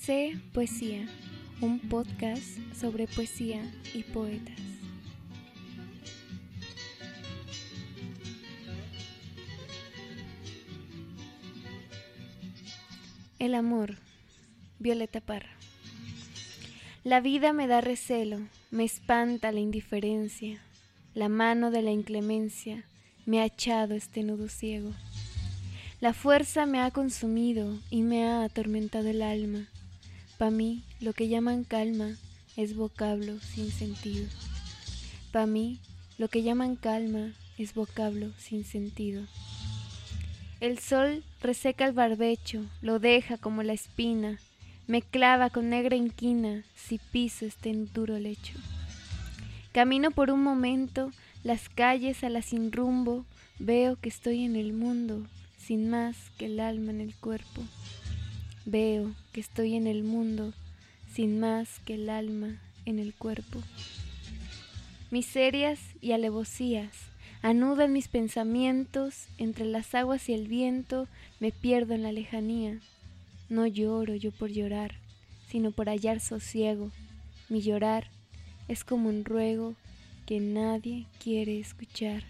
Sé Poesía, un podcast sobre poesía y poetas. El amor, Violeta Parra. La vida me da recelo, me espanta la indiferencia, la mano de la inclemencia me ha echado este nudo ciego. La fuerza me ha consumido y me ha atormentado el alma. Pa' mí lo que llaman calma es vocablo sin sentido. Pa' mí lo que llaman calma es vocablo sin sentido. El sol reseca el barbecho, lo deja como la espina, me clava con negra inquina si piso este duro lecho. Camino por un momento las calles a la sin rumbo, veo que estoy en el mundo sin más que el alma en el cuerpo. Veo que estoy en el mundo sin más que el alma en el cuerpo. Miserias y alevosías anudan mis pensamientos, entre las aguas y el viento me pierdo en la lejanía. No lloro yo por llorar, sino por hallar sosiego. Mi llorar es como un ruego que nadie quiere escuchar.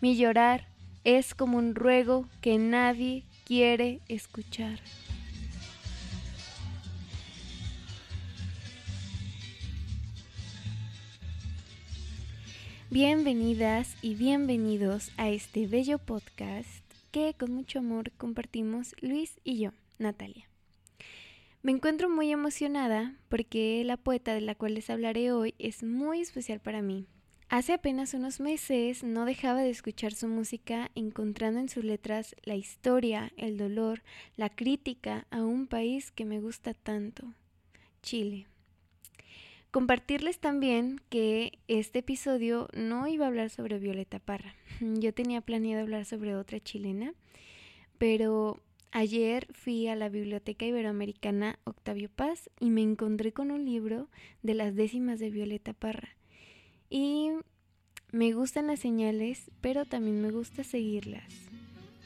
Mi llorar es como un ruego que nadie quiere escuchar. Bienvenidas y bienvenidos a este bello podcast que con mucho amor compartimos Luis y yo, Natalia. Me encuentro muy emocionada porque la poeta de la cual les hablaré hoy es muy especial para mí. Hace apenas unos meses no dejaba de escuchar su música encontrando en sus letras la historia, el dolor, la crítica a un país que me gusta tanto, Chile. Compartirles también que este episodio no iba a hablar sobre Violeta Parra. Yo tenía planeado hablar sobre otra chilena, pero ayer fui a la Biblioteca Iberoamericana Octavio Paz y me encontré con un libro de las décimas de Violeta Parra y me gustan las señales, pero también me gusta seguirlas.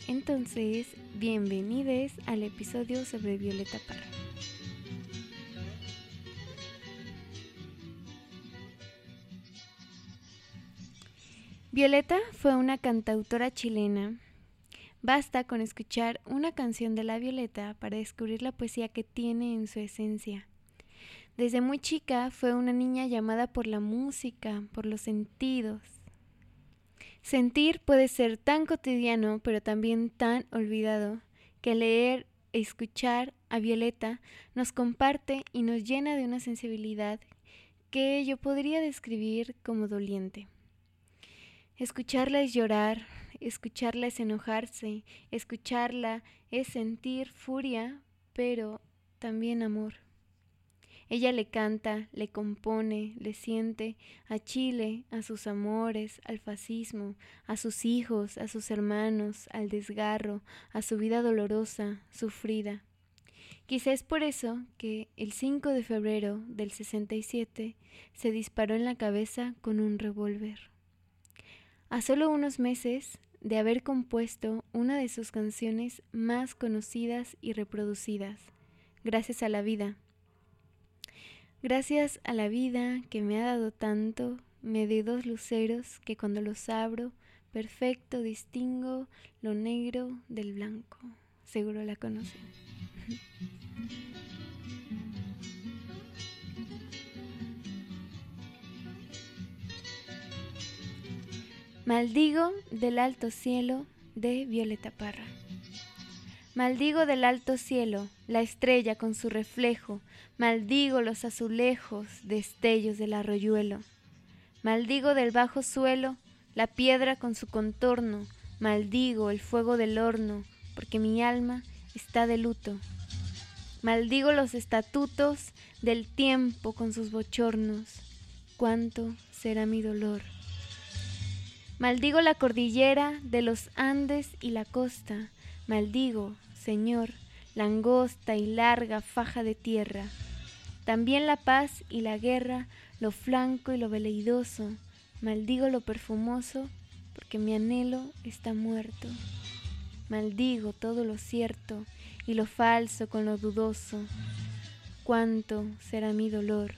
Entonces, bienvenidos al episodio sobre Violeta Parra. Violeta fue una cantautora chilena. Basta con escuchar una canción de la Violeta para descubrir la poesía que tiene en su esencia. Desde muy chica fue una niña llamada por la música, por los sentidos. Sentir puede ser tan cotidiano, pero también tan olvidado, que leer e escuchar a Violeta nos comparte y nos llena de una sensibilidad que yo podría describir como doliente. Escucharla es llorar, escucharla es enojarse, escucharla es sentir furia, pero también amor. Ella le canta, le compone, le siente a Chile, a sus amores, al fascismo, a sus hijos, a sus hermanos, al desgarro, a su vida dolorosa, sufrida. Quizá es por eso que el 5 de febrero del 67 se disparó en la cabeza con un revólver. A solo unos meses de haber compuesto una de sus canciones más conocidas y reproducidas, gracias a la vida, Gracias a la vida que me ha dado tanto, me dio dos luceros que cuando los abro, perfecto distingo lo negro del blanco. Seguro la conocen. Maldigo del alto cielo de Violeta Parra. Maldigo del alto cielo, la estrella con su reflejo, maldigo los azulejos, destellos del arroyuelo. Maldigo del bajo suelo, la piedra con su contorno, maldigo el fuego del horno, porque mi alma está de luto. Maldigo los estatutos del tiempo con sus bochornos, cuánto será mi dolor. Maldigo la cordillera de los Andes y la costa, Maldigo, Señor, la angosta y larga faja de tierra, también la paz y la guerra, lo flanco y lo veleidoso, maldigo lo perfumoso, porque mi anhelo está muerto. Maldigo todo lo cierto y lo falso con lo dudoso. cuánto será mi dolor.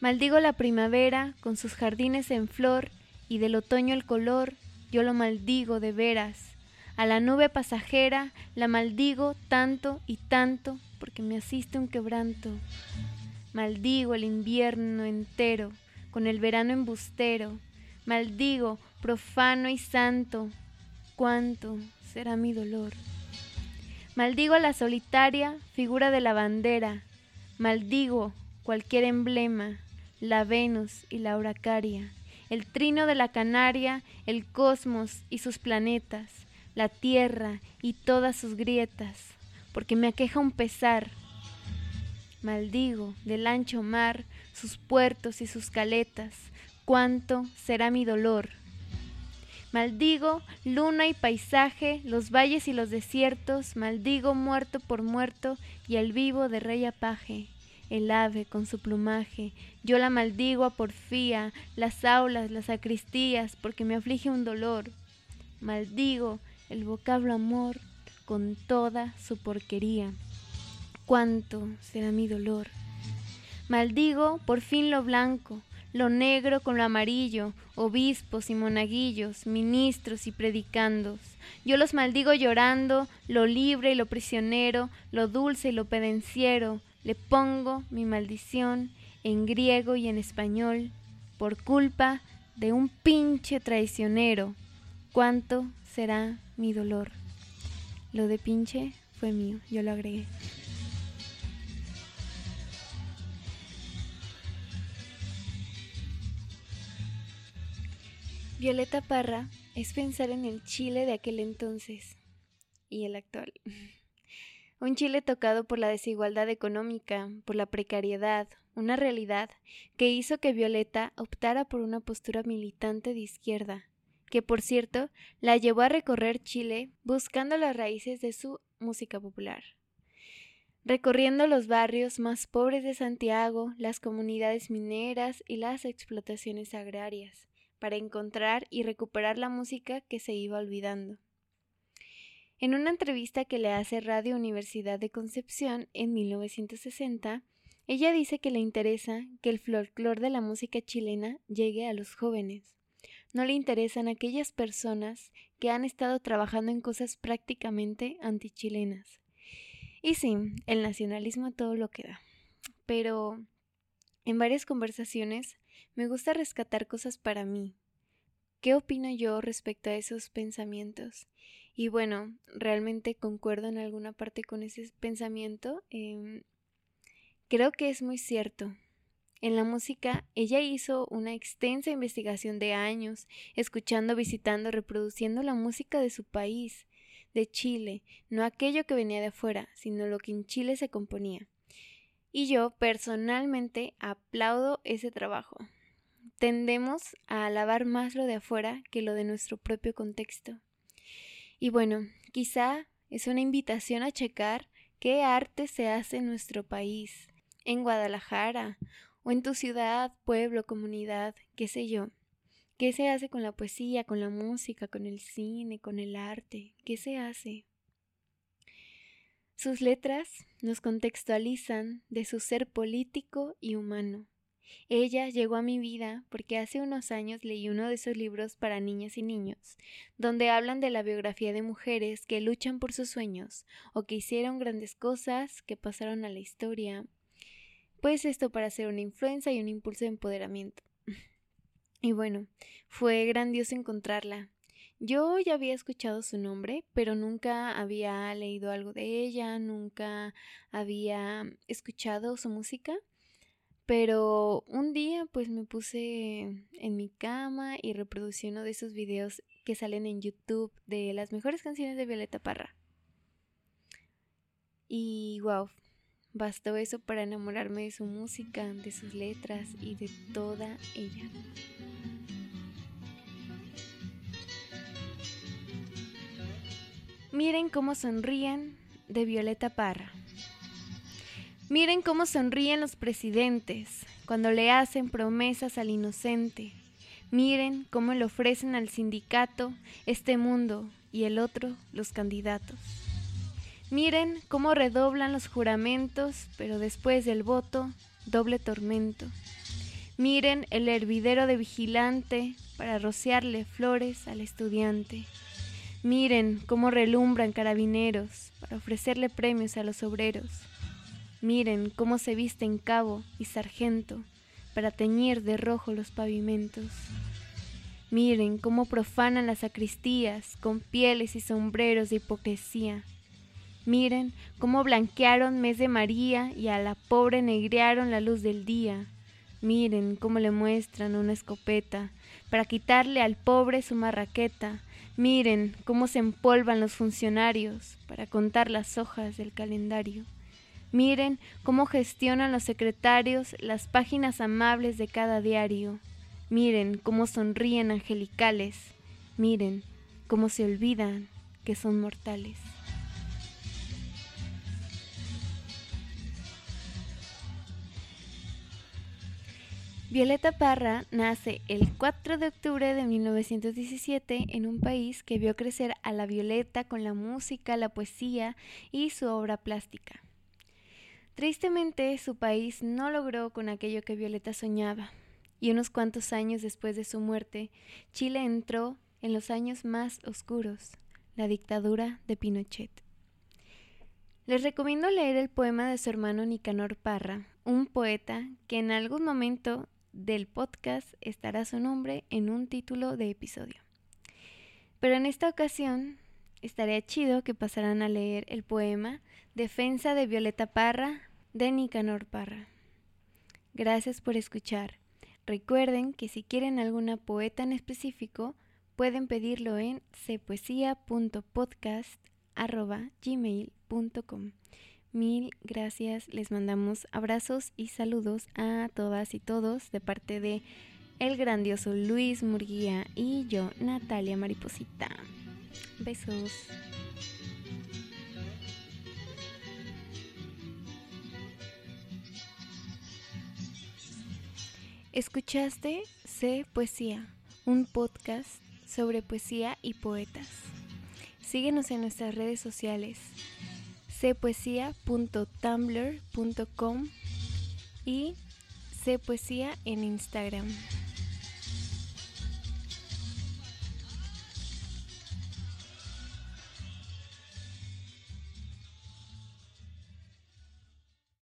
Maldigo la primavera con sus jardines en flor y del otoño el color, yo lo maldigo de veras. A la nube pasajera la maldigo tanto y tanto porque me asiste un quebranto. Maldigo el invierno entero con el verano embustero. Maldigo profano y santo, cuánto será mi dolor. Maldigo la solitaria figura de la bandera, maldigo cualquier emblema, la Venus y la Uracaria, el trino de la Canaria, el cosmos y sus planetas, la tierra y todas sus grietas, porque me aqueja un pesar. Maldigo del ancho mar, sus puertos y sus caletas, cuánto será mi dolor Maldigo luna y paisaje, los valles y los desiertos, maldigo muerto por muerto y el vivo de rey apaje, el ave con su plumaje. Yo la maldigo a porfía, las aulas, las sacristías, porque me aflige un dolor. Maldigo el vocablo amor con toda su porquería. ¿Cuánto será mi dolor? Maldigo por fin lo blanco, lo negro con lo amarillo, obispos y monaguillos, ministros y predicandos. Yo los maldigo llorando, lo libre y lo prisionero, lo dulce y lo pedenciero. Le pongo mi maldición en griego y en español, por culpa de un pinche traicionero. ¿Cuánto será mi dolor? Lo de pinche fue mío, yo lo agregué. Violeta Parra es pensar en el Chile de aquel entonces y el actual. Un Chile tocado por la desigualdad económica, por la precariedad, una realidad que hizo que Violeta optara por una postura militante de izquierda, que por cierto la llevó a recorrer Chile buscando las raíces de su música popular. Recorriendo los barrios más pobres de Santiago, las comunidades mineras y las explotaciones agrarias, para encontrar y recuperar la música que se iba olvidando. En una entrevista que le hace Radio Universidad de Concepción en 1960, ella dice que le interesa que el folclor de la música chilena llegue a los jóvenes. No le interesan aquellas personas que han estado trabajando en cosas prácticamente antichilenas. Y sí, el nacionalismo todo lo que da. Pero en varias conversaciones me gusta rescatar cosas para mí. ¿Qué opino yo respecto a esos pensamientos? Y bueno, realmente concuerdo en alguna parte con ese pensamiento. Em, creo que es muy cierto. En la música, ella hizo una extensa investigación de años, escuchando, visitando, reproduciendo la música de su país, de Chile, no aquello que venía de afuera, sino lo que en Chile se componía. Y yo personalmente aplaudo ese trabajo tendemos a alabar más lo de afuera que lo de nuestro propio contexto. Y bueno, quizá es una invitación a checar qué arte se hace en nuestro país, en Guadalajara, o en tu ciudad, pueblo, comunidad, qué sé yo. ¿Qué se hace con la poesía, con la música, con el cine, con el arte? ¿Qué se hace? Sus letras nos contextualizan de su ser político y humano. Ella llegó a mi vida porque hace unos años leí uno de esos libros para niñas y niños, donde hablan de la biografía de mujeres que luchan por sus sueños o que hicieron grandes cosas, que pasaron a la historia. Pues esto para ser una influencia y un impulso de empoderamiento. Y bueno, fue grandioso encontrarla. Yo ya había escuchado su nombre, pero nunca había leído algo de ella, nunca había escuchado su música. Pero un día pues me puse en mi cama y reproducí uno de esos videos que salen en YouTube de las mejores canciones de Violeta Parra. Y wow, bastó eso para enamorarme de su música, de sus letras y de toda ella. Miren cómo sonríen de Violeta Parra. Miren cómo sonríen los presidentes cuando le hacen promesas al inocente. Miren cómo le ofrecen al sindicato este mundo y el otro los candidatos. Miren cómo redoblan los juramentos, pero después del voto, doble tormento. Miren el hervidero de vigilante para rociarle flores al estudiante. Miren cómo relumbran carabineros para ofrecerle premios a los obreros. Miren cómo se visten cabo y sargento para teñir de rojo los pavimentos. Miren cómo profanan las sacristías con pieles y sombreros de hipocresía. Miren cómo blanquearon mes de María y a la pobre negrearon la luz del día. Miren cómo le muestran una escopeta para quitarle al pobre su marraqueta. Miren cómo se empolvan los funcionarios para contar las hojas del calendario. Miren cómo gestionan los secretarios las páginas amables de cada diario. Miren cómo sonríen angelicales. Miren cómo se olvidan que son mortales. Violeta Parra nace el 4 de octubre de 1917 en un país que vio crecer a la Violeta con la música, la poesía y su obra plástica. Tristemente, su país no logró con aquello que Violeta soñaba, y unos cuantos años después de su muerte, Chile entró en los años más oscuros, la dictadura de Pinochet. Les recomiendo leer el poema de su hermano Nicanor Parra, un poeta que en algún momento del podcast estará su nombre en un título de episodio. Pero en esta ocasión estaría chido que pasaran a leer el poema Defensa de Violeta Parra de Nicanor Parra. Gracias por escuchar. Recuerden que si quieren alguna poeta en específico, pueden pedirlo en cepoesia.podcast.gmail.com. Mil gracias, les mandamos abrazos y saludos a todas y todos de parte de el grandioso Luis Murguía y yo, Natalia Mariposita. Besos. Escuchaste C Poesía, un podcast sobre poesía y poetas. Síguenos en nuestras redes sociales cpoesia.tumblr.com y cpoesía en Instagram.